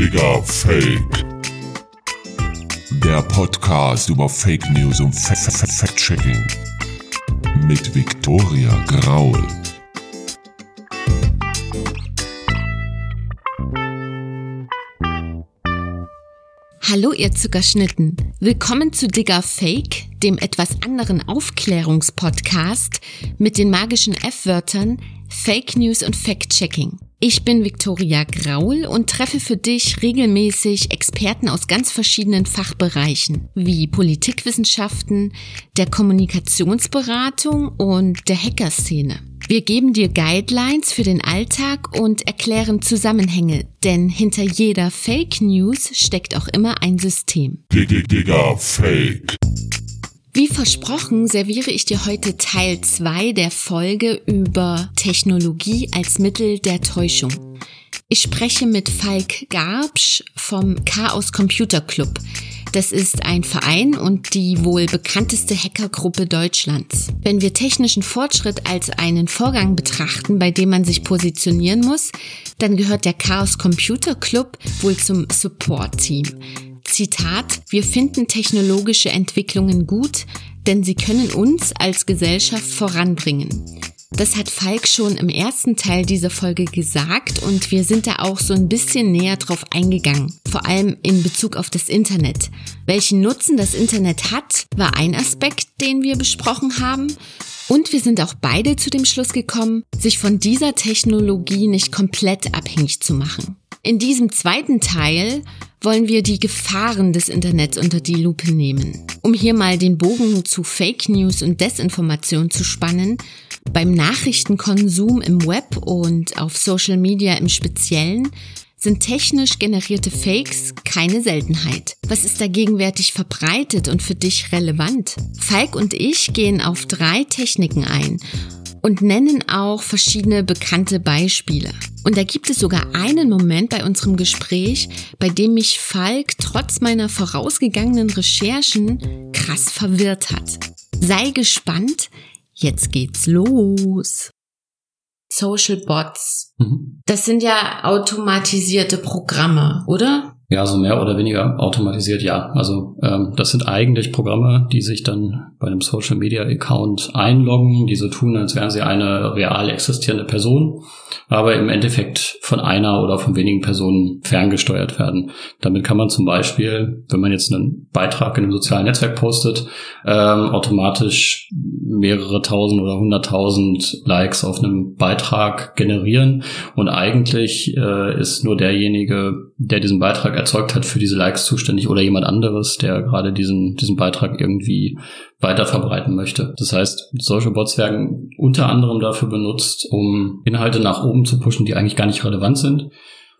Digga Fake. Der Podcast über Fake News und Fact-Checking. Mit Victoria Graul. Hallo ihr Zuckerschnitten. Willkommen zu Digger Fake, dem etwas anderen Aufklärungspodcast mit den magischen F-Wörtern Fake News und Fact-Checking. Ich bin Victoria Graul und treffe für dich regelmäßig Experten aus ganz verschiedenen Fachbereichen wie Politikwissenschaften, der Kommunikationsberatung und der Hackerszene. Wir geben dir Guidelines für den Alltag und erklären Zusammenhänge, denn hinter jeder Fake News steckt auch immer ein System. Digga Fake. Wie versprochen serviere ich dir heute Teil 2 der Folge über Technologie als Mittel der Täuschung. Ich spreche mit Falk Garbsch vom Chaos Computer Club. Das ist ein Verein und die wohl bekannteste Hackergruppe Deutschlands. Wenn wir technischen Fortschritt als einen Vorgang betrachten, bei dem man sich positionieren muss, dann gehört der Chaos Computer Club wohl zum Support Team. Zitat, wir finden technologische Entwicklungen gut, denn sie können uns als Gesellschaft voranbringen. Das hat Falk schon im ersten Teil dieser Folge gesagt und wir sind da auch so ein bisschen näher drauf eingegangen, vor allem in Bezug auf das Internet. Welchen Nutzen das Internet hat, war ein Aspekt, den wir besprochen haben und wir sind auch beide zu dem Schluss gekommen, sich von dieser Technologie nicht komplett abhängig zu machen. In diesem zweiten Teil wollen wir die Gefahren des Internets unter die Lupe nehmen. Um hier mal den Bogen zu Fake News und Desinformation zu spannen, beim Nachrichtenkonsum im Web und auf Social Media im Speziellen sind technisch generierte Fakes keine Seltenheit. Was ist da gegenwärtig verbreitet und für dich relevant? Falk und ich gehen auf drei Techniken ein und nennen auch verschiedene bekannte Beispiele. Und da gibt es sogar einen Moment bei unserem Gespräch, bei dem mich Falk trotz meiner vorausgegangenen Recherchen krass verwirrt hat. Sei gespannt, Jetzt geht's los. Social Bots. Mhm. Das sind ja automatisierte Programme, oder? Ja, so mehr oder weniger automatisiert, ja. Also ähm, das sind eigentlich Programme, die sich dann bei einem Social Media Account einloggen, die so tun, als wären sie eine real existierende Person, aber im Endeffekt von einer oder von wenigen Personen ferngesteuert werden. Damit kann man zum Beispiel, wenn man jetzt einen Beitrag in einem sozialen Netzwerk postet, ähm, automatisch mehrere tausend oder hunderttausend Likes auf einem Beitrag generieren und eigentlich äh, ist nur derjenige, der diesen Beitrag erzeugt hat, für diese Likes zuständig oder jemand anderes, der gerade diesen, diesen Beitrag irgendwie weiter verbreiten möchte. Das heißt, solche Bots werden unter anderem dafür benutzt, um Inhalte nach oben zu pushen, die eigentlich gar nicht relevant sind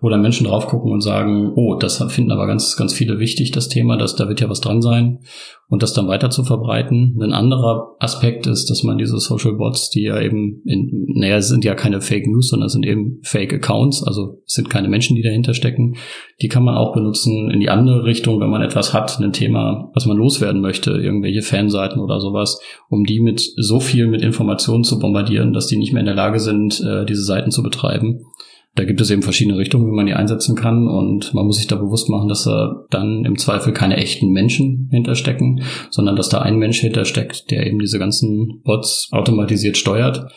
wo dann Menschen drauf gucken und sagen, oh, das finden aber ganz, ganz viele wichtig, das Thema, dass da wird ja was dran sein und das dann weiter zu verbreiten. Ein anderer Aspekt ist, dass man diese Social Bots, die ja eben, in, naja, sind ja keine Fake News, sondern sind eben Fake Accounts, also sind keine Menschen, die dahinter stecken. Die kann man auch benutzen in die andere Richtung, wenn man etwas hat, ein Thema, was man loswerden möchte, irgendwelche Fanseiten oder sowas, um die mit so viel mit Informationen zu bombardieren, dass die nicht mehr in der Lage sind, äh, diese Seiten zu betreiben. Da gibt es eben verschiedene Richtungen, wie man die einsetzen kann. Und man muss sich da bewusst machen, dass da dann im Zweifel keine echten Menschen hinterstecken, sondern dass da ein Mensch hintersteckt, der eben diese ganzen Bots automatisiert steuert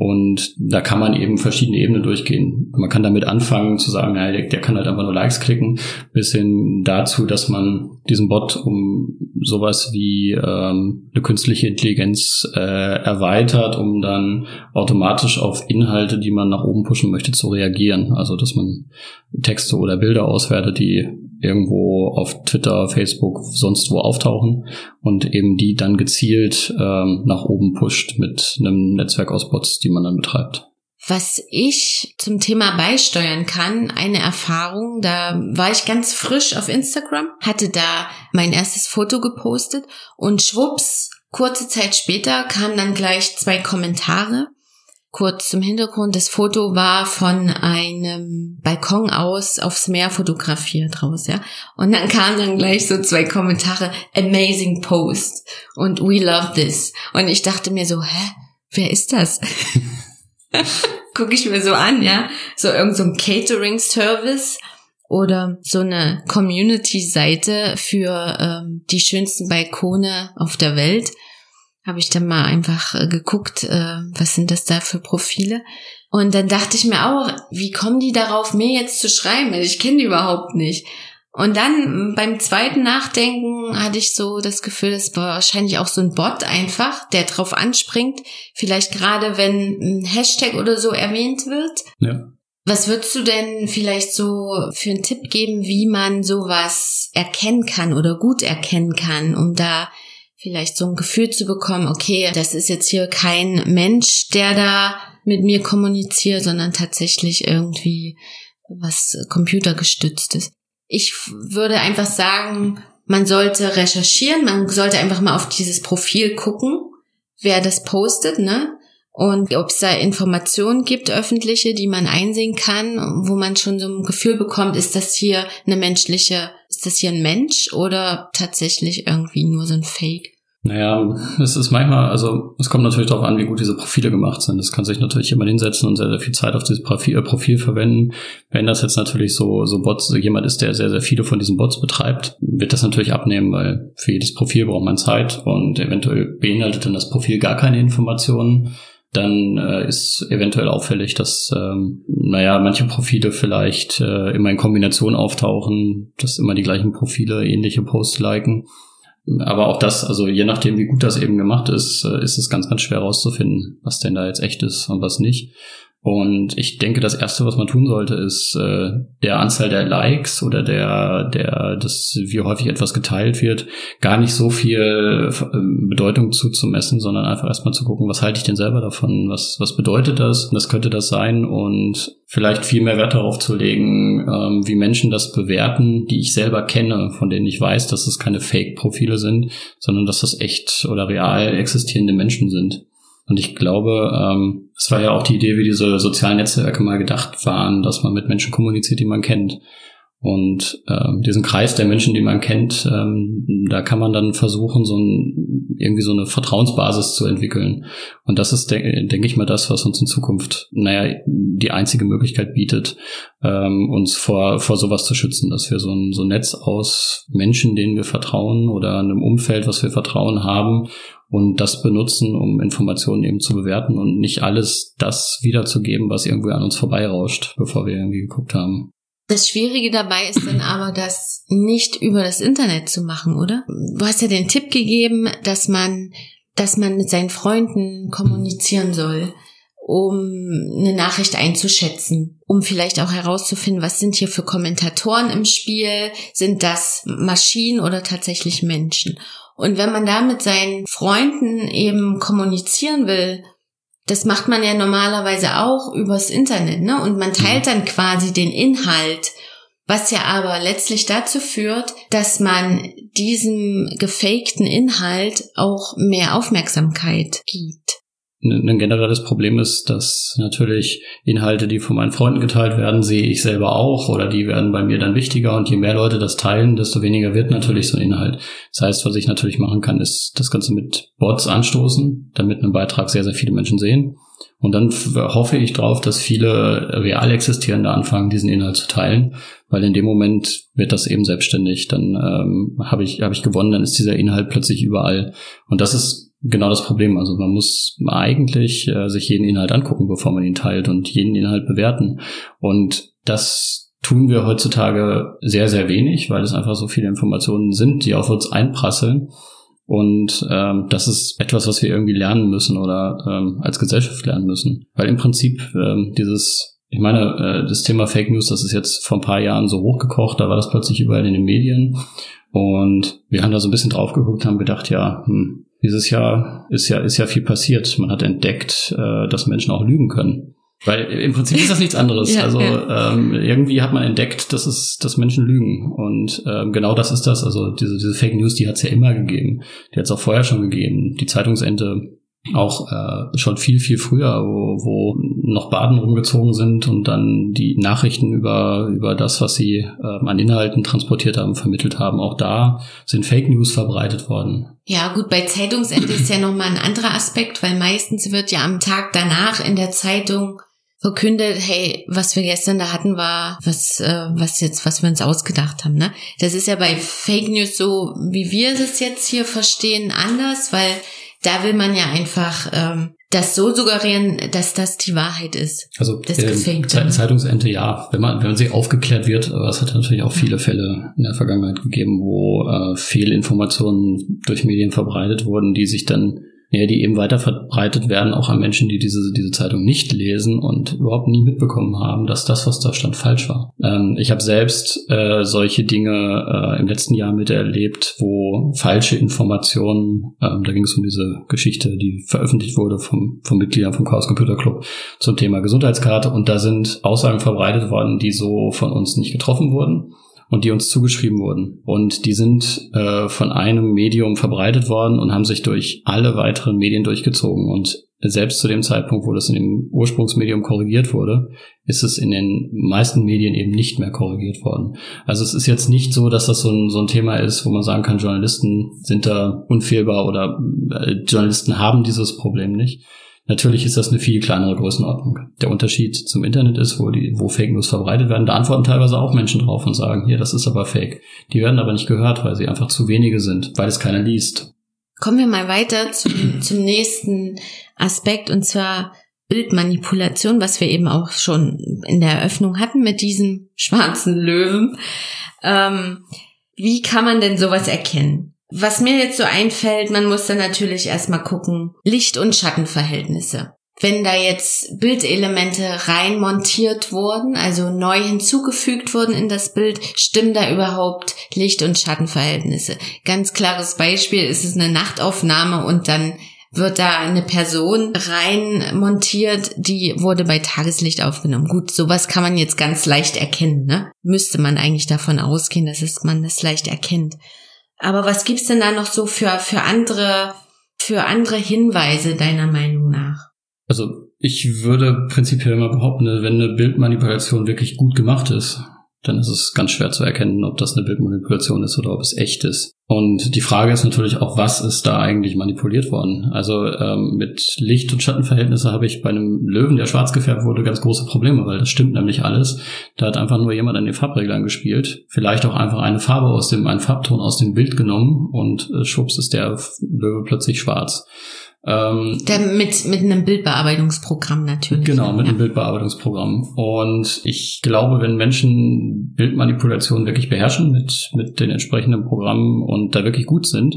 und da kann man eben verschiedene Ebenen durchgehen. Man kann damit anfangen zu sagen, ja, der, kann halt einfach nur Likes klicken, bis hin dazu, dass man diesen Bot um sowas wie ähm, eine künstliche Intelligenz äh, erweitert, um dann automatisch auf Inhalte, die man nach oben pushen möchte, zu reagieren. Also dass man Texte oder Bilder auswertet, die irgendwo auf Twitter, Facebook, sonst wo auftauchen und eben die dann gezielt ähm, nach oben pusht mit einem Netzwerk aus Bots, die man dann betreibt. Was ich zum Thema beisteuern kann, eine Erfahrung, da war ich ganz frisch auf Instagram, hatte da mein erstes Foto gepostet und schwupps, kurze Zeit später kamen dann gleich zwei Kommentare Kurz zum Hintergrund, das Foto war von einem Balkon aus aufs Meer fotografiert raus, ja. Und dann kamen dann gleich so zwei Kommentare, amazing post und we love this. Und ich dachte mir so, hä, wer ist das? Guck ich mir so an, ja. So irgend so ein Catering-Service oder so eine Community-Seite für ähm, die schönsten Balkone auf der Welt. Habe ich dann mal einfach äh, geguckt, äh, was sind das da für Profile. Und dann dachte ich mir auch, wie kommen die darauf, mir jetzt zu schreiben? Ich kenne die überhaupt nicht. Und dann beim zweiten Nachdenken hatte ich so das Gefühl, das war wahrscheinlich auch so ein Bot einfach, der drauf anspringt. Vielleicht gerade, wenn ein Hashtag oder so erwähnt wird. Ja. Was würdest du denn vielleicht so für einen Tipp geben, wie man sowas erkennen kann oder gut erkennen kann, um da vielleicht so ein Gefühl zu bekommen, okay, das ist jetzt hier kein Mensch, der da mit mir kommuniziert, sondern tatsächlich irgendwie was computergestützt ist. Ich würde einfach sagen, man sollte recherchieren, man sollte einfach mal auf dieses Profil gucken, wer das postet, ne? Und ob es da Informationen gibt, öffentliche, die man einsehen kann, wo man schon so ein Gefühl bekommt, ist das hier eine menschliche, ist das hier ein Mensch oder tatsächlich irgendwie nur so ein Fake? Naja, es ist manchmal, also es kommt natürlich darauf an, wie gut diese Profile gemacht sind. Es kann sich natürlich jemand hinsetzen und sehr, sehr viel Zeit auf dieses Profil, äh, Profil verwenden. Wenn das jetzt natürlich so, so Bots, jemand ist, der sehr, sehr viele von diesen Bots betreibt, wird das natürlich abnehmen, weil für jedes Profil braucht man Zeit und eventuell beinhaltet dann das Profil gar keine Informationen dann äh, ist eventuell auffällig, dass, ähm, naja, manche Profile vielleicht äh, immer in Kombination auftauchen, dass immer die gleichen Profile ähnliche Posts liken. Aber auch das, also je nachdem, wie gut das eben gemacht ist, äh, ist es ganz, ganz schwer herauszufinden, was denn da jetzt echt ist und was nicht. Und ich denke, das erste, was man tun sollte, ist äh, der Anzahl der Likes oder der, der, das, wie häufig etwas geteilt wird, gar nicht so viel äh, Bedeutung zuzumessen, sondern einfach erstmal zu gucken, was halte ich denn selber davon? Was, was bedeutet das? Was könnte das sein? Und vielleicht viel mehr Wert darauf zu legen, ähm, wie Menschen das bewerten, die ich selber kenne, von denen ich weiß, dass es keine Fake-Profile sind, sondern dass das echt oder real existierende Menschen sind. Und ich glaube, ähm, es war ja auch die Idee, wie diese sozialen Netzwerke mal gedacht waren, dass man mit Menschen kommuniziert, die man kennt. Und ähm, diesen Kreis der Menschen, die man kennt, ähm, da kann man dann versuchen, so ein, irgendwie so eine Vertrauensbasis zu entwickeln. Und das ist, de denke ich mal, das, was uns in Zukunft, naja, die einzige Möglichkeit bietet, ähm, uns vor, vor sowas zu schützen, dass wir so ein, so ein Netz aus Menschen, denen wir vertrauen oder einem Umfeld, was wir Vertrauen haben und das benutzen, um Informationen eben zu bewerten und nicht alles das wiederzugeben, was irgendwie an uns vorbeirauscht, bevor wir irgendwie geguckt haben. Das Schwierige dabei ist dann aber, das nicht über das Internet zu machen, oder? Du hast ja den Tipp gegeben, dass man, dass man mit seinen Freunden kommunizieren soll, um eine Nachricht einzuschätzen, um vielleicht auch herauszufinden, was sind hier für Kommentatoren im Spiel, sind das Maschinen oder tatsächlich Menschen? Und wenn man da mit seinen Freunden eben kommunizieren will, das macht man ja normalerweise auch übers Internet, ne? Und man teilt dann quasi den Inhalt, was ja aber letztlich dazu führt, dass man diesem gefakten Inhalt auch mehr Aufmerksamkeit gibt ein generelles Problem ist, dass natürlich Inhalte, die von meinen Freunden geteilt werden, sehe ich selber auch oder die werden bei mir dann wichtiger und je mehr Leute das teilen, desto weniger wird natürlich so ein Inhalt. Das heißt, was ich natürlich machen kann, ist das Ganze mit Bots anstoßen, damit einen Beitrag sehr, sehr viele Menschen sehen. Und dann hoffe ich drauf, dass viele real existierende anfangen, diesen Inhalt zu teilen, weil in dem Moment wird das eben selbstständig. Dann ähm, habe ich, hab ich gewonnen, dann ist dieser Inhalt plötzlich überall. Und das ist genau das Problem. Also man muss eigentlich äh, sich jeden Inhalt angucken, bevor man ihn teilt und jeden Inhalt bewerten. Und das tun wir heutzutage sehr, sehr wenig, weil es einfach so viele Informationen sind, die auf uns einprasseln. Und ähm, das ist etwas, was wir irgendwie lernen müssen oder ähm, als Gesellschaft lernen müssen. Weil im Prinzip ähm, dieses, ich meine, äh, das Thema Fake News, das ist jetzt vor ein paar Jahren so hochgekocht, da war das plötzlich überall in den Medien. Und wir haben da so ein bisschen drauf geguckt, haben gedacht, ja, hm, dieses Jahr ist ja, ist ja viel passiert. Man hat entdeckt, äh, dass Menschen auch lügen können. Weil im Prinzip ist das nichts anderes. ja, also ja. Ähm, irgendwie hat man entdeckt, dass es, dass Menschen lügen. Und ähm, genau das ist das. Also diese, diese Fake News, die hat es ja immer gegeben. Die hat es auch vorher schon gegeben. Die Zeitungsende auch äh, schon viel, viel früher, wo, wo noch Baden rumgezogen sind und dann die Nachrichten über, über das, was sie äh, an Inhalten transportiert haben, vermittelt haben. Auch da sind Fake News verbreitet worden. Ja, gut, bei Zeitungsende ist ja nochmal ein anderer Aspekt, weil meistens wird ja am Tag danach in der Zeitung verkündet, hey, was wir gestern da hatten, war was, äh, was jetzt, was wir uns ausgedacht haben. Ne? Das ist ja bei Fake News so, wie wir es jetzt hier verstehen, anders, weil da will man ja einfach ähm, das so suggerieren, dass das die Wahrheit ist. Also das ähm, Zeitungsente ja, wenn man wenn man sie aufgeklärt wird, aber es hat natürlich auch viele Fälle in der Vergangenheit gegeben, wo äh, Fehlinformationen durch Medien verbreitet wurden, die sich dann ja, die eben weiter verbreitet werden, auch an Menschen, die diese, diese Zeitung nicht lesen und überhaupt nie mitbekommen haben, dass das, was da stand, falsch war. Ähm, ich habe selbst äh, solche Dinge äh, im letzten Jahr miterlebt, wo falsche Informationen, ähm, da ging es um diese Geschichte, die veröffentlicht wurde vom, vom Mitgliedern vom Chaos Computer Club zum Thema Gesundheitskarte und da sind Aussagen verbreitet worden, die so von uns nicht getroffen wurden und die uns zugeschrieben wurden. Und die sind äh, von einem Medium verbreitet worden und haben sich durch alle weiteren Medien durchgezogen. Und selbst zu dem Zeitpunkt, wo das in dem Ursprungsmedium korrigiert wurde, ist es in den meisten Medien eben nicht mehr korrigiert worden. Also es ist jetzt nicht so, dass das so ein, so ein Thema ist, wo man sagen kann, Journalisten sind da unfehlbar oder äh, Journalisten haben dieses Problem nicht. Natürlich ist das eine viel kleinere Größenordnung. Der Unterschied zum Internet ist, wo die, wo Fake News verbreitet werden, da antworten teilweise auch Menschen drauf und sagen, hier, das ist aber Fake. Die werden aber nicht gehört, weil sie einfach zu wenige sind, weil es keiner liest. Kommen wir mal weiter zum, zum nächsten Aspekt und zwar Bildmanipulation, was wir eben auch schon in der Eröffnung hatten mit diesem schwarzen Löwen. Ähm, wie kann man denn sowas erkennen? Was mir jetzt so einfällt, man muss dann natürlich erstmal gucken, Licht- und Schattenverhältnisse. Wenn da jetzt Bildelemente rein montiert wurden, also neu hinzugefügt wurden in das Bild, stimmen da überhaupt Licht- und Schattenverhältnisse? Ganz klares Beispiel ist es eine Nachtaufnahme und dann wird da eine Person rein montiert, die wurde bei Tageslicht aufgenommen. Gut, sowas kann man jetzt ganz leicht erkennen, ne? Müsste man eigentlich davon ausgehen, dass es, man das leicht erkennt. Aber was gibt's denn da noch so für, für andere, für andere Hinweise deiner Meinung nach? Also ich würde prinzipiell mal behaupten, wenn eine Bildmanipulation wirklich gut gemacht ist, dann ist es ganz schwer zu erkennen, ob das eine Bildmanipulation ist oder ob es echt ist. Und die Frage ist natürlich auch, was ist da eigentlich manipuliert worden? Also ähm, mit Licht- und Schattenverhältnisse habe ich bei einem Löwen, der schwarz gefärbt wurde, ganz große Probleme, weil das stimmt nämlich alles. Da hat einfach nur jemand an den Farbreglern gespielt, vielleicht auch einfach eine Farbe aus dem, einen Farbton aus dem Bild genommen und äh, schwupps ist der Löwe plötzlich schwarz. Ähm, Der mit, mit einem Bildbearbeitungsprogramm natürlich. Genau, mit ja. einem Bildbearbeitungsprogramm. Und ich glaube, wenn Menschen Bildmanipulation wirklich beherrschen mit, mit den entsprechenden Programmen und da wirklich gut sind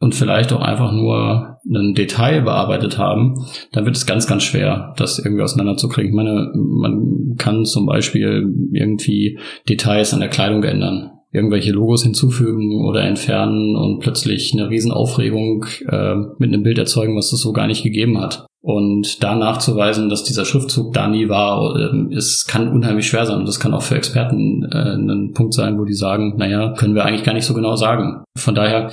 und vielleicht auch einfach nur ein Detail bearbeitet haben, dann wird es ganz, ganz schwer, das irgendwie auseinanderzukriegen. Ich meine, man kann zum Beispiel irgendwie Details an der Kleidung ändern irgendwelche Logos hinzufügen oder entfernen und plötzlich eine Riesenaufregung äh, mit einem Bild erzeugen, was es so gar nicht gegeben hat. Und da nachzuweisen, dass dieser Schriftzug da nie war, äh, ist, kann unheimlich schwer sein. Und das kann auch für Experten äh, ein Punkt sein, wo die sagen, naja, können wir eigentlich gar nicht so genau sagen. Von daher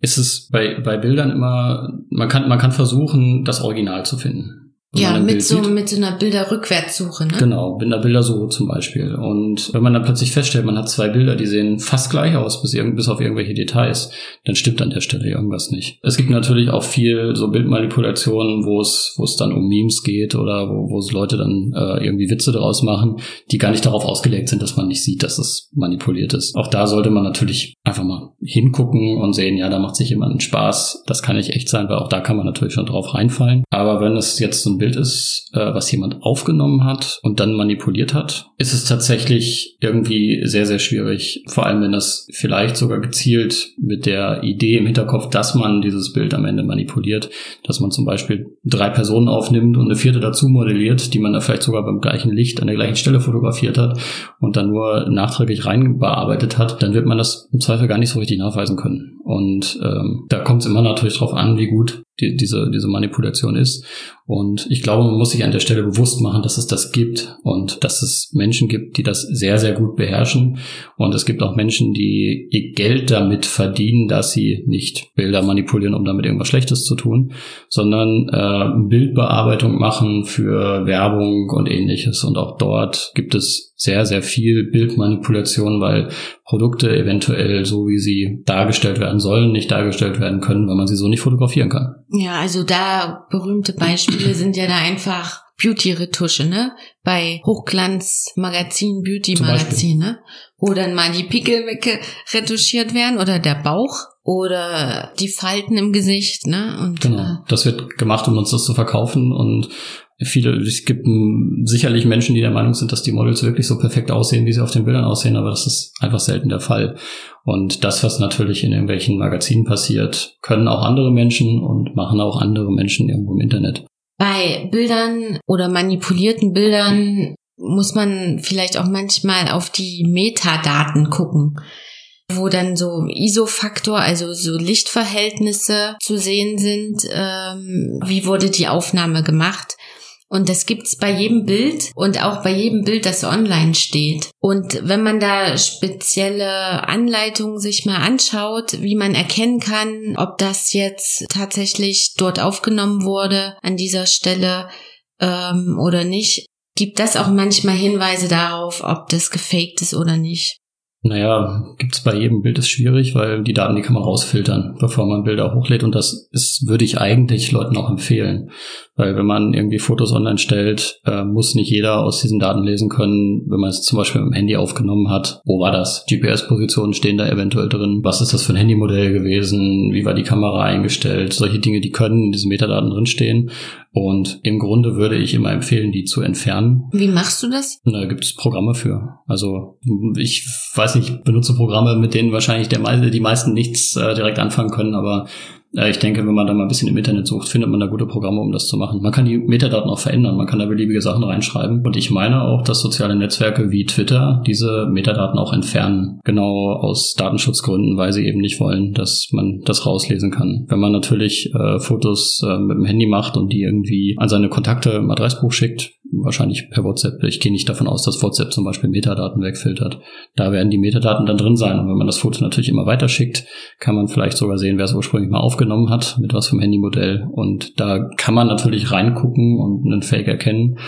ist es bei, bei Bildern immer, man kann, man kann versuchen, das Original zu finden. Ja, mit so, mit so einer Bilderrückwärtssuche, ne? Genau, mit einer Bildersuche zum Beispiel. Und wenn man dann plötzlich feststellt, man hat zwei Bilder, die sehen fast gleich aus, bis, bis auf irgendwelche Details, dann stimmt an der Stelle irgendwas nicht. Es gibt natürlich auch viel so Bildmanipulationen, wo es, wo es dann um Memes geht oder wo, wo es Leute dann äh, irgendwie Witze daraus machen, die gar nicht darauf ausgelegt sind, dass man nicht sieht, dass es manipuliert ist. Auch da sollte man natürlich einfach mal hingucken und sehen, ja, da macht sich jemand Spaß. Das kann nicht echt sein, weil auch da kann man natürlich schon drauf reinfallen. Aber wenn es jetzt so ein Bild ist, äh, was jemand aufgenommen hat und dann manipuliert hat, ist es tatsächlich irgendwie sehr, sehr schwierig. Vor allem, wenn das vielleicht sogar gezielt mit der Idee im Hinterkopf, dass man dieses Bild am Ende manipuliert, dass man zum Beispiel drei Personen aufnimmt und eine vierte dazu modelliert, die man da vielleicht sogar beim gleichen Licht an der gleichen Stelle fotografiert hat und dann nur nachträglich reinbearbeitet hat, dann wird man das im Zweifel gar nicht so richtig nachweisen können. Und ähm, da kommt es immer natürlich drauf an, wie gut die, diese, diese Manipulation ist. Und ich glaube, man muss sich an der Stelle bewusst machen, dass es das gibt und dass es Menschen gibt, die das sehr, sehr gut beherrschen. Und es gibt auch Menschen, die ihr Geld damit verdienen, dass sie nicht Bilder manipulieren, um damit irgendwas Schlechtes zu tun, sondern äh, Bildbearbeitung machen für Werbung und ähnliches. Und auch dort gibt es sehr, sehr viel Bildmanipulation, weil Produkte eventuell so, wie sie dargestellt werden sollen, nicht dargestellt werden können, weil man sie so nicht fotografieren kann. Ja, also da berühmte Beispiele sind ja da einfach Beauty-Retusche, ne? Bei Hochglanz-Magazin, Beauty-Magazin, ne? Wo dann mal die Pickel wegretuschiert werden oder der Bauch oder die Falten im Gesicht, ne? Und, genau. Äh, das wird gemacht, um uns das zu verkaufen und viele, es gibt sicherlich Menschen, die der Meinung sind, dass die Models wirklich so perfekt aussehen, wie sie auf den Bildern aussehen, aber das ist einfach selten der Fall. Und das, was natürlich in irgendwelchen Magazinen passiert, können auch andere Menschen und machen auch andere Menschen irgendwo im Internet. Bei Bildern oder manipulierten Bildern muss man vielleicht auch manchmal auf die Metadaten gucken wo dann so ISO-Faktor, also so Lichtverhältnisse zu sehen sind. Ähm, wie wurde die Aufnahme gemacht? Und das gibt's bei jedem Bild und auch bei jedem Bild, das online steht. Und wenn man da spezielle Anleitungen sich mal anschaut, wie man erkennen kann, ob das jetzt tatsächlich dort aufgenommen wurde an dieser Stelle ähm, oder nicht, gibt das auch manchmal Hinweise darauf, ob das gefaked ist oder nicht. Naja, gibt's bei jedem Bild ist schwierig, weil die Daten, die kann man rausfiltern, bevor man Bilder hochlädt. Und das ist, würde ich eigentlich Leuten auch empfehlen. Weil wenn man irgendwie Fotos online stellt, äh, muss nicht jeder aus diesen Daten lesen können, wenn man es zum Beispiel mit dem Handy aufgenommen hat. Wo war das? GPS-Positionen stehen da eventuell drin. Was ist das für ein Handymodell gewesen? Wie war die Kamera eingestellt? Solche Dinge, die können in diesen Metadaten drinstehen. Und im Grunde würde ich immer empfehlen, die zu entfernen. Wie machst du das? Da gibt es Programme für. Also ich weiß nicht, ich benutze Programme, mit denen wahrscheinlich der, die meisten nichts äh, direkt anfangen können, aber ich denke, wenn man da mal ein bisschen im Internet sucht, findet man da gute Programme, um das zu machen. Man kann die Metadaten auch verändern, man kann da beliebige Sachen reinschreiben. Und ich meine auch, dass soziale Netzwerke wie Twitter diese Metadaten auch entfernen. Genau aus Datenschutzgründen, weil sie eben nicht wollen, dass man das rauslesen kann. Wenn man natürlich äh, Fotos äh, mit dem Handy macht und die irgendwie an seine Kontakte im Adressbuch schickt, wahrscheinlich per WhatsApp. Ich gehe nicht davon aus, dass WhatsApp zum Beispiel Metadaten wegfiltert. Da werden die Metadaten dann drin sein. Und wenn man das Foto natürlich immer weiterschickt, kann man vielleicht sogar sehen, wer es ursprünglich mal aufgenommen hat, mit was vom Handymodell. Und da kann man natürlich reingucken und einen Fake erkennen.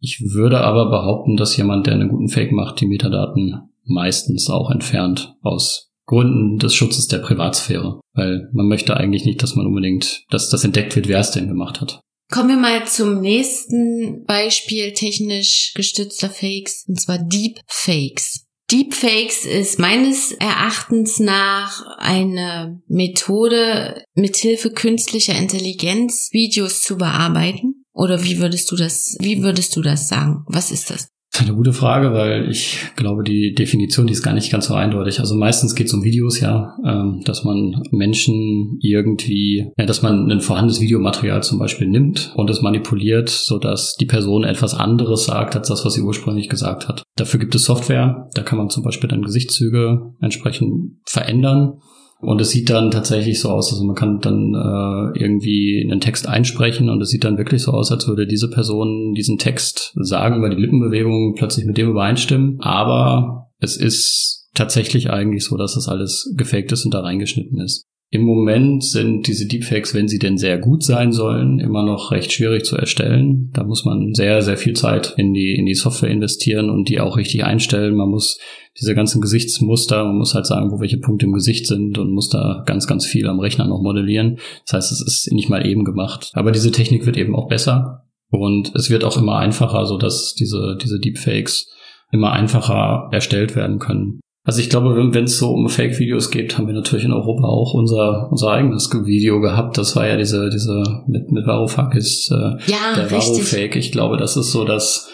Ich würde aber behaupten, dass jemand, der einen guten Fake macht, die Metadaten meistens auch entfernt aus Gründen des Schutzes der Privatsphäre. Weil man möchte eigentlich nicht, dass man unbedingt, dass das entdeckt wird, wer es denn gemacht hat. Kommen wir mal zum nächsten Beispiel technisch gestützter Fakes, und zwar Deepfakes. Deepfakes ist meines Erachtens nach eine Methode, mithilfe künstlicher Intelligenz Videos zu bearbeiten. Oder wie würdest du das, wie würdest du das sagen? Was ist das? Das ist eine gute Frage, weil ich glaube, die Definition, die ist gar nicht ganz so eindeutig. Also meistens geht es um Videos, ja, ähm, dass man Menschen irgendwie, ja, dass man ein vorhandenes Videomaterial zum Beispiel nimmt und es manipuliert, sodass die Person etwas anderes sagt, als das, was sie ursprünglich gesagt hat. Dafür gibt es Software, da kann man zum Beispiel dann Gesichtszüge entsprechend verändern und es sieht dann tatsächlich so aus, also man kann dann äh, irgendwie einen Text einsprechen und es sieht dann wirklich so aus, als würde diese Person diesen Text sagen, weil die Lippenbewegungen plötzlich mit dem übereinstimmen. Aber es ist tatsächlich eigentlich so, dass das alles gefaked ist und da reingeschnitten ist. Im Moment sind diese Deepfakes, wenn sie denn sehr gut sein sollen, immer noch recht schwierig zu erstellen. Da muss man sehr, sehr viel Zeit in die, in die Software investieren und die auch richtig einstellen. Man muss diese ganzen Gesichtsmuster, man muss halt sagen, wo welche Punkte im Gesicht sind und muss da ganz, ganz viel am Rechner noch modellieren. Das heißt, es ist nicht mal eben gemacht. Aber diese Technik wird eben auch besser und es wird auch immer einfacher, so dass diese, diese Deepfakes immer einfacher erstellt werden können. Also ich glaube, wenn es so um Fake-Videos geht, haben wir natürlich in Europa auch unser unser eigenes Video gehabt. Das war ja diese diese mit mit Varoufakis äh, ja, der Varufake. Ich glaube, das ist so das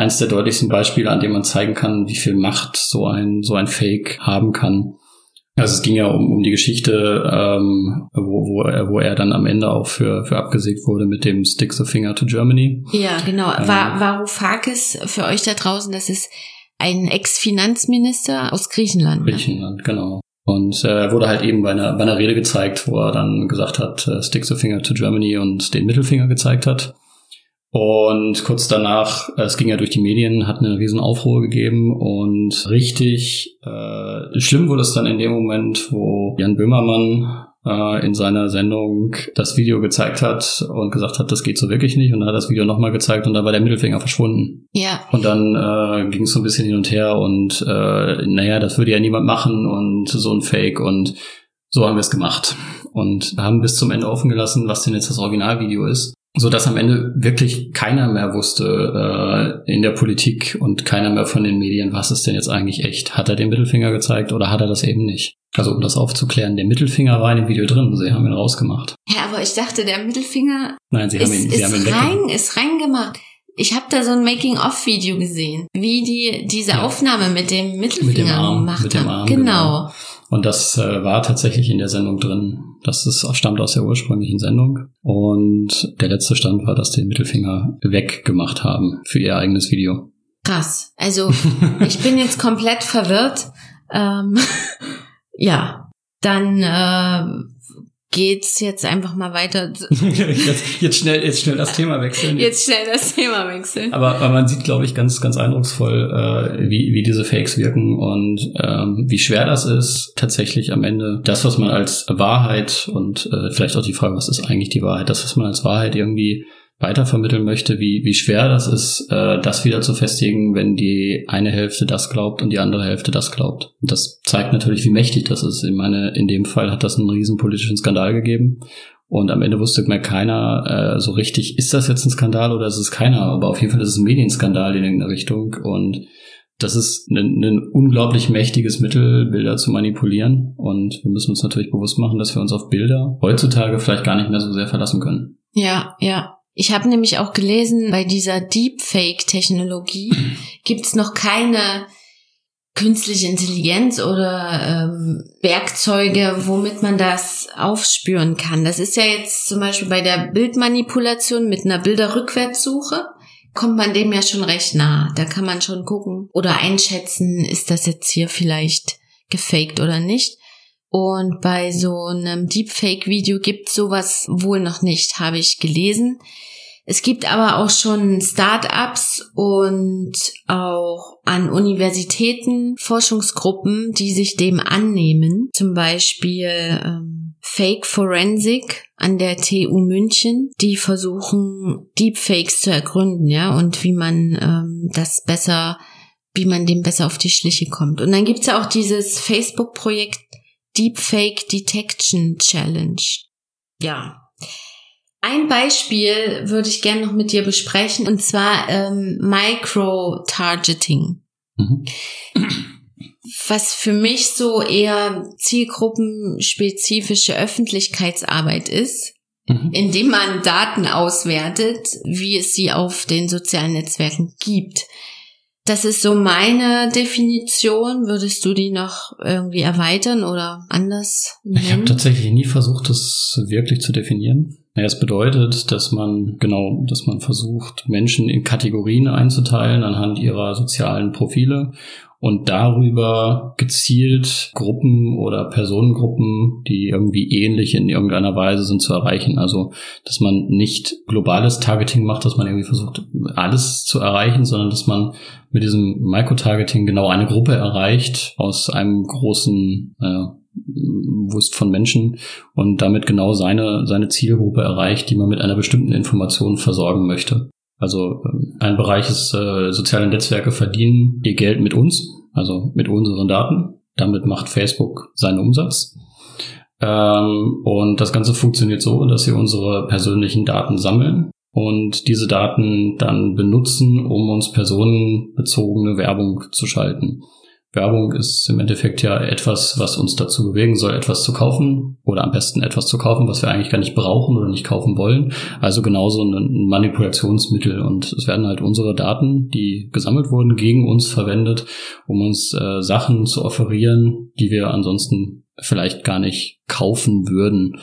eins der deutlichsten Beispiele, an dem man zeigen kann, wie viel Macht so ein so ein Fake haben kann. Also es ging ja um, um die Geschichte, ähm, wo, wo, er, wo er dann am Ende auch für, für abgesägt wurde mit dem Stick the Finger to Germany. Ja, genau. Ähm, Varoufakis für euch da draußen, das ist ein Ex-Finanzminister aus Griechenland. Ne? Griechenland, ne? genau. Und äh, er wurde halt eben bei einer, bei einer Rede gezeigt, wo er dann gesagt hat, äh, stick the finger to Germany und den Mittelfinger gezeigt hat. Und kurz danach, äh, es ging ja durch die Medien, hat eine riesen Aufruhr gegeben und richtig äh, schlimm wurde es dann in dem Moment, wo Jan Böhmermann äh, in seiner Sendung das Video gezeigt hat und gesagt hat, das geht so wirklich nicht. Und dann hat das Video nochmal gezeigt und da war der Mittelfinger verschwunden. Ja. Und dann äh, ging es so ein bisschen hin und her und äh, naja, das würde ja niemand machen und so ein Fake und so haben wir es gemacht. Und haben bis zum Ende offen gelassen, was denn jetzt das Originalvideo ist. So dass am Ende wirklich keiner mehr wusste äh, in der Politik und keiner mehr von den Medien, was ist denn jetzt eigentlich echt? Hat er den Mittelfinger gezeigt oder hat er das eben nicht? Also um das aufzuklären, der Mittelfinger war in dem Video drin, sie haben ihn rausgemacht. Ja, aber ich dachte, der Mittelfinger Nein, sie ist, haben ihn, sie haben ihn rein, weggemacht. ist reingemacht. Ich habe da so ein Making-of-Video gesehen, wie die diese Ja. Aufnahme mit dem Mittelfinger Mit dem Arm, gemacht mit dem haben. Arm, genau. Und das äh, war tatsächlich in der Sendung drin. Das ist, stammt aus der ursprünglichen Sendung. Und der letzte Stand war, dass die den Mittelfinger weggemacht haben für ihr eigenes Video. Krass. Also ich bin jetzt komplett verwirrt. Ähm, ja, dann äh, geht's jetzt einfach mal weiter. jetzt, jetzt schnell, jetzt schnell das Thema wechseln. Jetzt schnell das Thema wechseln. Aber, aber man sieht, glaube ich, ganz, ganz eindrucksvoll, äh, wie, wie diese Fakes wirken und ähm, wie schwer das ist, tatsächlich am Ende das, was man als Wahrheit und äh, vielleicht auch die Frage, was ist eigentlich die Wahrheit, das, was man als Wahrheit irgendwie weitervermitteln möchte, wie, wie schwer das ist, äh, das wieder zu festigen, wenn die eine Hälfte das glaubt und die andere Hälfte das glaubt. Und das zeigt natürlich, wie mächtig das ist. Ich meine, in dem Fall hat das einen riesen politischen Skandal gegeben. Und am Ende wusste mir keiner äh, so richtig, ist das jetzt ein Skandal oder ist es keiner? Aber auf jeden Fall ist es ein Medienskandal in irgendeiner Richtung. Und das ist ein, ein unglaublich mächtiges Mittel, Bilder zu manipulieren. Und wir müssen uns natürlich bewusst machen, dass wir uns auf Bilder heutzutage vielleicht gar nicht mehr so sehr verlassen können. Ja, ja. Ich habe nämlich auch gelesen, bei dieser Deepfake-Technologie gibt's noch keine künstliche Intelligenz oder ähm, Werkzeuge, womit man das aufspüren kann. Das ist ja jetzt zum Beispiel bei der Bildmanipulation mit einer Bilderrückwärtssuche kommt man dem ja schon recht nah. Da kann man schon gucken oder einschätzen, ist das jetzt hier vielleicht gefaked oder nicht. Und bei so einem Deepfake-Video gibt sowas wohl noch nicht, habe ich gelesen. Es gibt aber auch schon Startups und auch an Universitäten Forschungsgruppen, die sich dem annehmen. Zum Beispiel ähm, Fake Forensic an der TU München, die versuchen Deepfakes zu ergründen, ja, und wie man ähm, das besser, wie man dem besser auf die Schliche kommt. Und dann gibt's ja auch dieses Facebook-Projekt Deepfake Detection Challenge. Ja. Ein Beispiel würde ich gerne noch mit dir besprechen, und zwar ähm, Micro-Targeting. Mhm. Was für mich so eher zielgruppenspezifische Öffentlichkeitsarbeit ist, Mhm. indem man Daten auswertet, wie es sie auf den sozialen Netzwerken gibt. Das ist so meine Definition. Würdest du die noch irgendwie erweitern oder anders Ich habe nennen? tatsächlich nie versucht, das wirklich zu definieren. Naja, es bedeutet, dass man, genau, dass man versucht, Menschen in Kategorien einzuteilen anhand ihrer sozialen Profile und darüber gezielt Gruppen oder Personengruppen, die irgendwie ähnlich in irgendeiner Weise sind, zu erreichen. Also, dass man nicht globales Targeting macht, dass man irgendwie versucht, alles zu erreichen, sondern dass man mit diesem Microtargeting genau eine Gruppe erreicht aus einem großen äh, Wust von Menschen und damit genau seine, seine Zielgruppe erreicht, die man mit einer bestimmten Information versorgen möchte. Also ähm, ein Bereich ist, äh, soziale Netzwerke verdienen ihr Geld mit uns, also mit unseren Daten. Damit macht Facebook seinen Umsatz. Ähm, und das Ganze funktioniert so, dass sie unsere persönlichen Daten sammeln und diese Daten dann benutzen, um uns personenbezogene Werbung zu schalten. Werbung ist im Endeffekt ja etwas, was uns dazu bewegen soll, etwas zu kaufen oder am besten etwas zu kaufen, was wir eigentlich gar nicht brauchen oder nicht kaufen wollen. Also genauso ein Manipulationsmittel und es werden halt unsere Daten, die gesammelt wurden, gegen uns verwendet, um uns äh, Sachen zu offerieren, die wir ansonsten vielleicht gar nicht kaufen würden.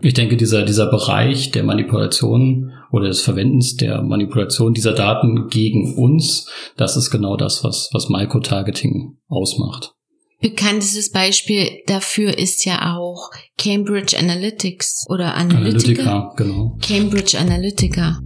Ich denke, dieser, dieser Bereich der Manipulation oder des Verwendens der Manipulation dieser Daten gegen uns, das ist genau das, was, was Microtargeting ausmacht. Bekanntestes Beispiel dafür ist ja auch Cambridge Analytics oder Analytica. Analytica, genau. Cambridge Analytica.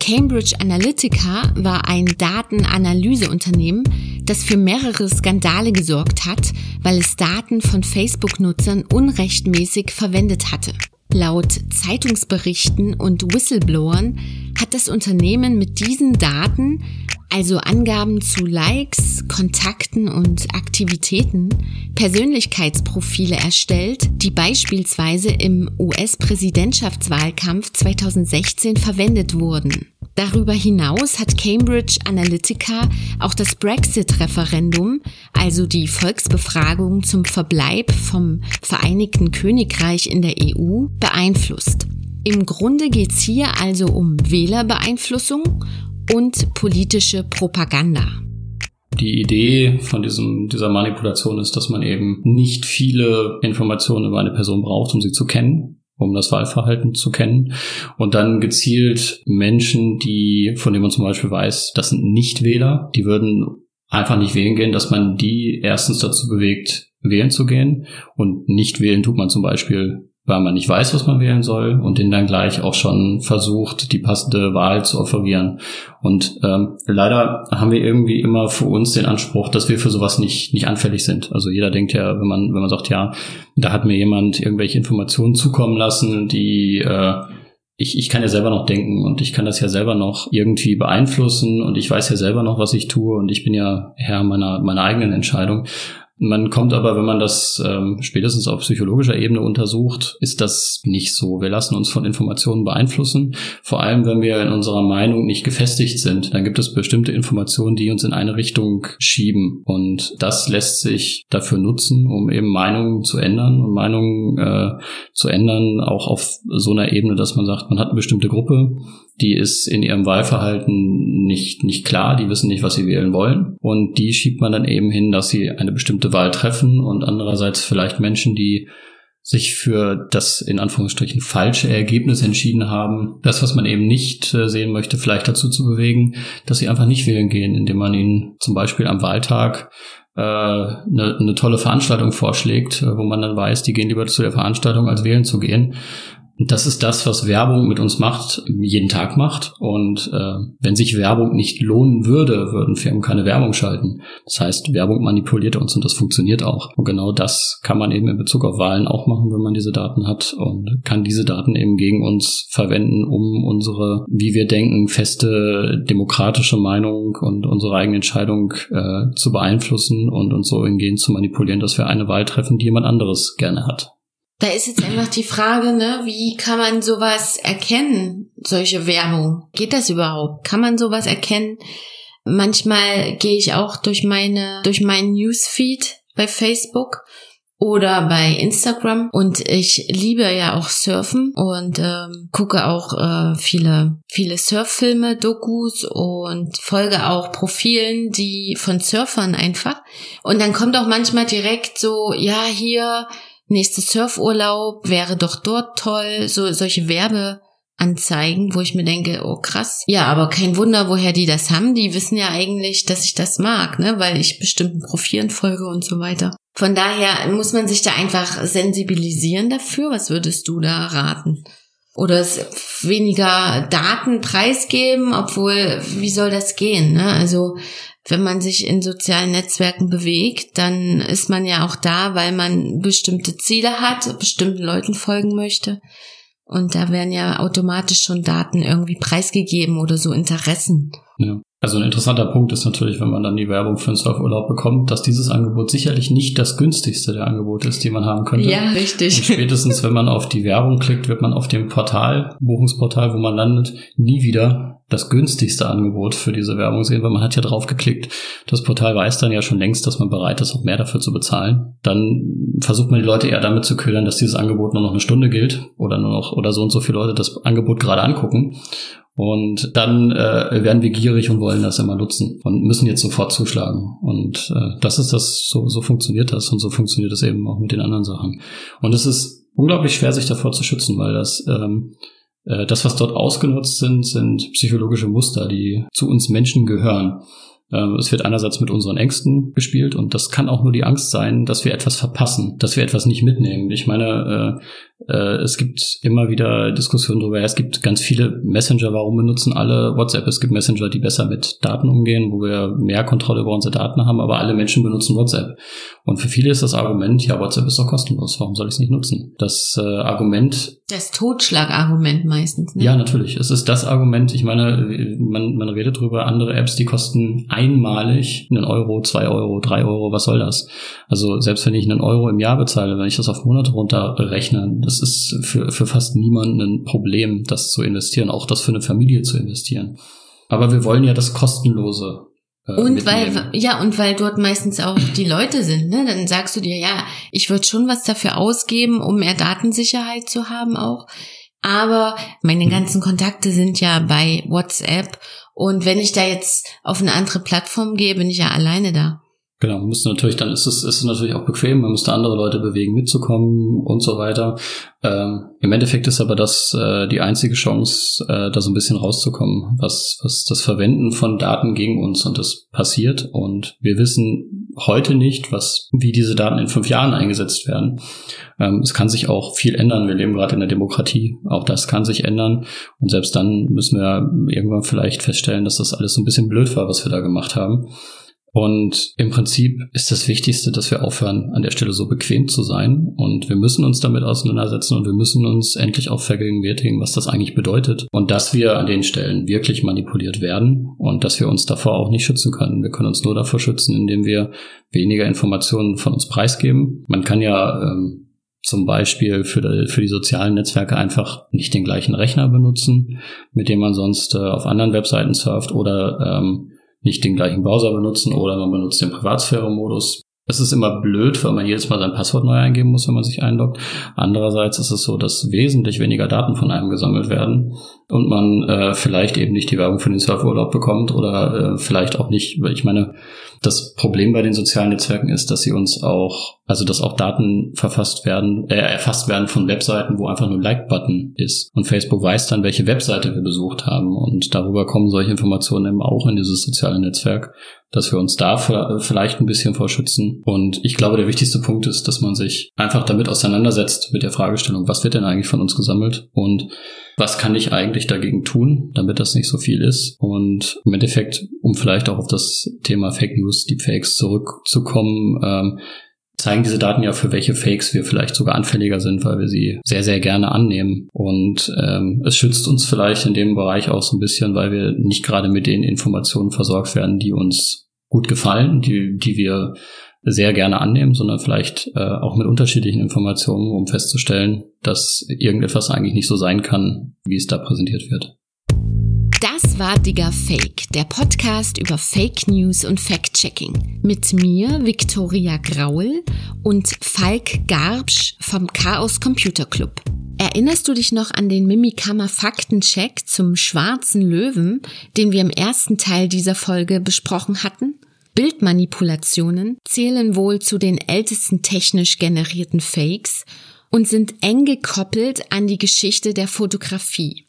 Cambridge Analytica war ein Datenanalyseunternehmen, das für mehrere Skandale gesorgt hat, weil es Daten von Facebook-Nutzern unrechtmäßig verwendet hatte. Laut Zeitungsberichten und Whistleblowern hat das Unternehmen mit diesen Daten also Angaben zu Likes, Kontakten und Aktivitäten, Persönlichkeitsprofile erstellt, die beispielsweise im US-Präsidentschaftswahlkampf 2016 verwendet wurden. Darüber hinaus hat Cambridge Analytica auch das Brexit-Referendum, also die Volksbefragung zum Verbleib vom Vereinigten Königreich in der EU, beeinflusst. Im Grunde geht's hier also um Wählerbeeinflussung und politische Propaganda. Die Idee von diesem, dieser Manipulation ist, dass man eben nicht viele Informationen über eine Person braucht, um sie zu kennen, um das Wahlverhalten zu kennen und dann gezielt Menschen, die, von denen man zum Beispiel weiß, das sind Nichtwähler, die würden einfach nicht wählen gehen, dass man die erstens dazu bewegt, wählen zu gehen und nicht wählen tut man zum Beispiel weil man nicht weiß, was man wählen soll und den dann gleich auch schon versucht, die passende Wahl zu offerieren. Und ähm, leider haben wir irgendwie immer für uns den Anspruch, dass wir für sowas nicht, nicht anfällig sind. Also jeder denkt ja, wenn man, wenn man sagt, ja, da hat mir jemand irgendwelche Informationen zukommen lassen, die äh, ich, ich kann ja selber noch denken und ich kann das ja selber noch irgendwie beeinflussen und ich weiß ja selber noch, was ich tue und ich bin ja Herr meiner, meiner eigenen Entscheidung. Man kommt aber, wenn man das ähm, spätestens auf psychologischer Ebene untersucht, ist das nicht so. Wir lassen uns von Informationen beeinflussen. Vor allem, wenn wir in unserer Meinung nicht gefestigt sind, dann gibt es bestimmte Informationen, die uns in eine Richtung schieben. Und das lässt sich dafür nutzen, um eben Meinungen zu ändern und Meinungen äh, zu ändern, auch auf so einer Ebene, dass man sagt, man hat eine bestimmte Gruppe, die ist in ihrem Wahlverhalten nicht, nicht klar, die wissen nicht, was sie wählen wollen. Und die schiebt man dann eben hin, dass sie eine bestimmte Wahl treffen und andererseits vielleicht Menschen, die sich für das in Anführungsstrichen falsche Ergebnis entschieden haben, das, was man eben nicht äh, sehen möchte, vielleicht dazu zu bewegen, dass sie einfach nicht wählen gehen, indem man ihnen zum Beispiel am Wahltag äh, eine, eine tolle Veranstaltung vorschlägt, äh, wo man dann weiß, die gehen lieber zu der Veranstaltung, als wählen zu gehen. Das ist das, was Werbung mit uns macht, jeden Tag macht. Und äh, wenn sich Werbung nicht lohnen würde, würden Firmen keine Werbung schalten. Das heißt, Werbung manipuliert uns und das funktioniert auch. Und genau das kann man eben in Bezug auf Wahlen auch machen, wenn man diese Daten hat und kann diese Daten eben gegen uns verwenden, um unsere, wie wir denken, feste demokratische Meinung und unsere eigene Entscheidung äh, zu beeinflussen und uns so hingehend zu manipulieren, dass wir eine Wahl treffen, die jemand anderes gerne hat. Da ist jetzt einfach die Frage, ne, wie kann man sowas erkennen, solche Werbung? Geht das überhaupt? Kann man sowas erkennen? Manchmal gehe ich auch durch meine, durch meinen Newsfeed bei Facebook oder bei Instagram und ich liebe ja auch Surfen und ähm, gucke auch äh, viele viele Surffilme, Dokus und folge auch Profilen, die von Surfern einfach und dann kommt auch manchmal direkt so ja hier nächste Surfurlaub wäre doch dort toll, so solche Werbeanzeigen, wo ich mir denke, oh krass. Ja, aber kein Wunder, woher die das haben. Die wissen ja eigentlich, dass ich das mag, ne, weil ich bestimmten Profilen folge und so weiter. Von daher muss man sich da einfach sensibilisieren dafür. Was würdest du da raten? Oder es weniger Daten preisgeben, obwohl, wie soll das gehen? Ne? Also wenn man sich in sozialen Netzwerken bewegt, dann ist man ja auch da, weil man bestimmte Ziele hat, bestimmten Leuten folgen möchte. Und da werden ja automatisch schon Daten irgendwie preisgegeben oder so Interessen. Ja. Also ein interessanter Punkt ist natürlich, wenn man dann die Werbung für einen Surfurlaub bekommt, dass dieses Angebot sicherlich nicht das günstigste der Angebote ist, die man haben könnte. Ja, richtig. Und spätestens, wenn man auf die Werbung klickt, wird man auf dem Portal, Buchungsportal, wo man landet, nie wieder das günstigste Angebot für diese Werbung sehen, weil man hat ja drauf geklickt. Das Portal weiß dann ja schon längst, dass man bereit ist, auch mehr dafür zu bezahlen. Dann versucht man die Leute eher damit zu ködern, dass dieses Angebot nur noch eine Stunde gilt oder nur noch oder so und so viele Leute das Angebot gerade angucken. Und dann äh, werden wir gierig und wollen das immer nutzen und müssen jetzt sofort zuschlagen. Und äh, das ist das, so, so funktioniert das und so funktioniert es eben auch mit den anderen Sachen. Und es ist unglaublich schwer, sich davor zu schützen, weil das ähm, äh, das, was dort ausgenutzt sind, sind psychologische Muster, die zu uns Menschen gehören. Ähm, es wird einerseits mit unseren Ängsten gespielt und das kann auch nur die Angst sein, dass wir etwas verpassen, dass wir etwas nicht mitnehmen. Ich meine, äh, es gibt immer wieder Diskussionen darüber, es gibt ganz viele Messenger, warum benutzen alle WhatsApp? Es gibt Messenger, die besser mit Daten umgehen, wo wir mehr Kontrolle über unsere Daten haben, aber alle Menschen benutzen WhatsApp. Und für viele ist das Argument, ja, WhatsApp ist doch kostenlos, warum soll ich es nicht nutzen? Das äh, Argument. Das Totschlagargument meistens, ne? Ja, natürlich. Es ist das Argument, ich meine, man, man redet darüber, andere Apps, die kosten einmalig einen Euro, zwei Euro, drei Euro, was soll das? Also selbst wenn ich einen Euro im Jahr bezahle, wenn ich das auf Monate runterrechne, das ist für, für fast niemanden ein Problem, das zu investieren, auch das für eine Familie zu investieren. Aber wir wollen ja das kostenlose äh, und mitnehmen. weil, ja, und weil dort meistens auch die Leute sind, ne? Dann sagst du dir, ja, ich würde schon was dafür ausgeben, um mehr Datensicherheit zu haben auch. Aber meine ganzen Kontakte sind ja bei WhatsApp. Und wenn ich da jetzt auf eine andere Plattform gehe, bin ich ja alleine da. Genau, man müsste natürlich, dann ist es, ist es natürlich auch bequem, man müsste andere Leute bewegen, mitzukommen und so weiter. Ähm, Im Endeffekt ist aber das äh, die einzige Chance, äh, da so ein bisschen rauszukommen, was, was das Verwenden von Daten gegen uns und das passiert. Und wir wissen heute nicht, was, wie diese Daten in fünf Jahren eingesetzt werden. Ähm, es kann sich auch viel ändern. Wir leben gerade in der Demokratie. Auch das kann sich ändern. Und selbst dann müssen wir irgendwann vielleicht feststellen, dass das alles so ein bisschen blöd war, was wir da gemacht haben. Und im Prinzip ist das Wichtigste, dass wir aufhören, an der Stelle so bequem zu sein. Und wir müssen uns damit auseinandersetzen und wir müssen uns endlich auch vergegenwärtigen, was das eigentlich bedeutet. Und dass wir an den Stellen wirklich manipuliert werden und dass wir uns davor auch nicht schützen können. Wir können uns nur davor schützen, indem wir weniger Informationen von uns preisgeben. Man kann ja ähm, zum Beispiel für die, für die sozialen Netzwerke einfach nicht den gleichen Rechner benutzen, mit dem man sonst äh, auf anderen Webseiten surft oder ähm, nicht den gleichen Browser benutzen oder man benutzt den Privatsphäre-Modus. Es ist immer blöd, weil man jedes Mal sein Passwort neu eingeben muss, wenn man sich einloggt. Andererseits ist es so, dass wesentlich weniger Daten von einem gesammelt werden und man äh, vielleicht eben nicht die Werbung für den Surfurlaub bekommt oder äh, vielleicht auch nicht, ich meine, das Problem bei den sozialen Netzwerken ist, dass sie uns auch, also dass auch Daten verfasst werden, äh, erfasst werden von Webseiten, wo einfach nur ein Like-Button ist. Und Facebook weiß dann, welche Webseite wir besucht haben. Und darüber kommen solche Informationen eben auch in dieses soziale Netzwerk, dass wir uns da vielleicht ein bisschen vorschützen. Und ich glaube, der wichtigste Punkt ist, dass man sich einfach damit auseinandersetzt mit der Fragestellung, was wird denn eigentlich von uns gesammelt? Und was kann ich eigentlich dagegen tun, damit das nicht so viel ist. Und im Endeffekt, um vielleicht auch auf das Thema Fake News, Deepfakes zurückzukommen, ähm, zeigen diese Daten ja, für welche Fakes wir vielleicht sogar anfälliger sind, weil wir sie sehr, sehr gerne annehmen. Und ähm, es schützt uns vielleicht in dem Bereich auch so ein bisschen, weil wir nicht gerade mit den Informationen versorgt werden, die uns gut gefallen, die, die wir sehr gerne annehmen, sondern vielleicht äh, auch mit unterschiedlichen Informationen, um festzustellen, dass irgendetwas eigentlich nicht so sein kann, wie es da präsentiert wird. Das war Digger Fake, der Podcast über Fake News und Fact-Checking. Mit mir, Viktoria Graul und Falk Garbsch vom Chaos Computer Club. Erinnerst du dich noch an den Mimikama Faktencheck zum schwarzen Löwen, den wir im ersten Teil dieser Folge besprochen hatten? Bildmanipulationen zählen wohl zu den ältesten technisch generierten Fakes und sind eng gekoppelt an die Geschichte der Fotografie.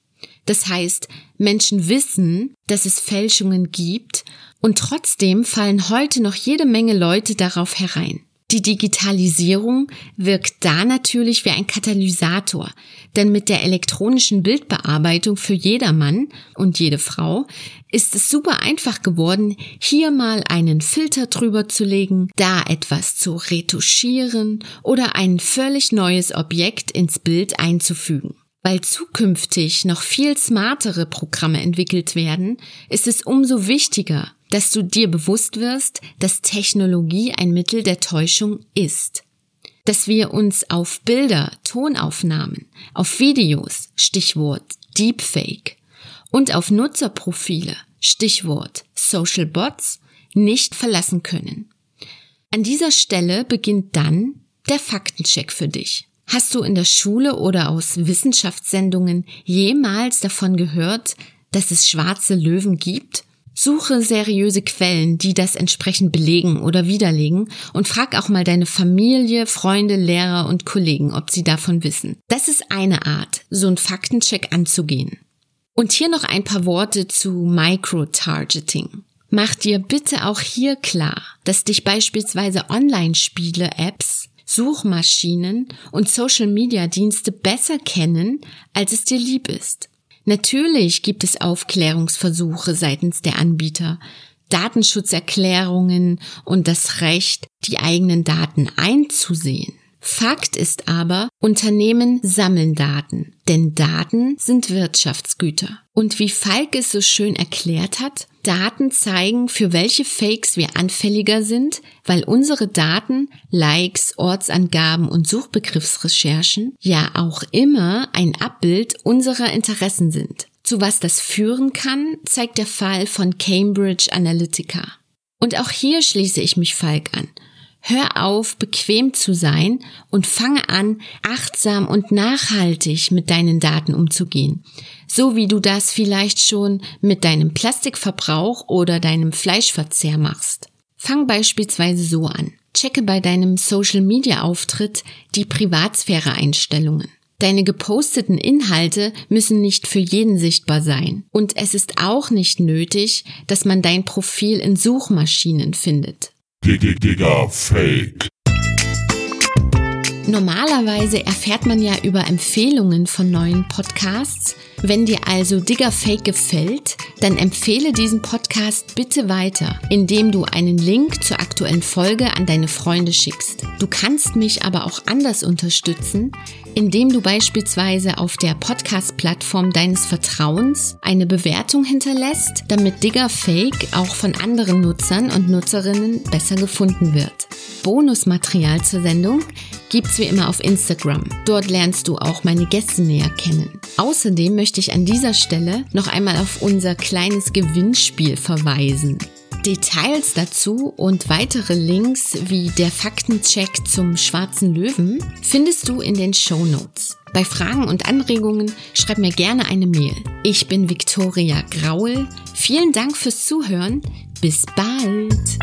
Das heißt, Menschen wissen, dass es Fälschungen gibt und trotzdem fallen heute noch jede Menge Leute darauf herein. Die Digitalisierung wirkt da natürlich wie ein Katalysator, denn mit der elektronischen Bildbearbeitung für jedermann und jede Frau ist es super einfach geworden, hier mal einen Filter drüber zu legen, da etwas zu retuschieren oder ein völlig neues Objekt ins Bild einzufügen. Weil zukünftig noch viel smartere Programme entwickelt werden, ist es umso wichtiger, dass du dir bewusst wirst, dass Technologie ein Mittel der Täuschung ist. Dass wir uns auf Bilder, Tonaufnahmen, auf Videos, Stichwort Deepfake, und auf Nutzerprofile, Stichwort Social Bots, nicht verlassen können. An dieser Stelle beginnt dann der Faktencheck für dich. Hast du in der Schule oder aus Wissenschaftssendungen jemals davon gehört, dass es schwarze Löwen gibt? Suche seriöse Quellen, die das entsprechend belegen oder widerlegen und frag auch mal deine Familie, Freunde, Lehrer und Kollegen, ob sie davon wissen. Das ist eine Art, so einen Faktencheck anzugehen. Und hier noch ein paar Worte zu Microtargeting. Mach dir bitte auch hier klar, dass dich beispielsweise Online-Spiele-Apps Suchmaschinen und Social-Media-Dienste besser kennen, als es dir lieb ist. Natürlich gibt es Aufklärungsversuche seitens der Anbieter, Datenschutzerklärungen und das Recht, die eigenen Daten einzusehen. Fakt ist aber, Unternehmen sammeln Daten, denn Daten sind Wirtschaftsgüter. Und wie Falk es so schön erklärt hat, Daten zeigen, für welche Fakes wir anfälliger sind, weil unsere Daten, Likes, Ortsangaben und Suchbegriffsrecherchen ja auch immer ein Abbild unserer Interessen sind. Zu was das führen kann, zeigt der Fall von Cambridge Analytica. Und auch hier schließe ich mich Falk an. Hör auf, bequem zu sein und fange an, achtsam und nachhaltig mit deinen Daten umzugehen. So wie du das vielleicht schon mit deinem Plastikverbrauch oder deinem Fleischverzehr machst. Fang beispielsweise so an. Checke bei deinem Social Media Auftritt die Privatsphäre Einstellungen. Deine geposteten Inhalte müssen nicht für jeden sichtbar sein. Und es ist auch nicht nötig, dass man dein Profil in Suchmaschinen findet. Digga Fake. Normalerweise erfährt man ja über Empfehlungen von neuen Podcasts. Wenn dir also Digger Fake gefällt, dann empfehle diesen Podcast bitte weiter, indem du einen Link zur aktuellen Folge an deine Freunde schickst. Du kannst mich aber auch anders unterstützen, indem du beispielsweise auf der Podcast-Plattform deines Vertrauens eine Bewertung hinterlässt, damit Digger Fake auch von anderen Nutzern und Nutzerinnen besser gefunden wird. Bonusmaterial zur Sendung gibt's wie immer auf Instagram. Dort lernst du auch meine Gäste näher kennen. Außerdem möchte ich an dieser Stelle noch einmal auf unser kleines Gewinnspiel verweisen. Details dazu und weitere Links wie der Faktencheck zum schwarzen Löwen findest du in den Show Notes. Bei Fragen und Anregungen schreib mir gerne eine Mail. Ich bin Viktoria Graul. Vielen Dank fürs Zuhören. Bis bald.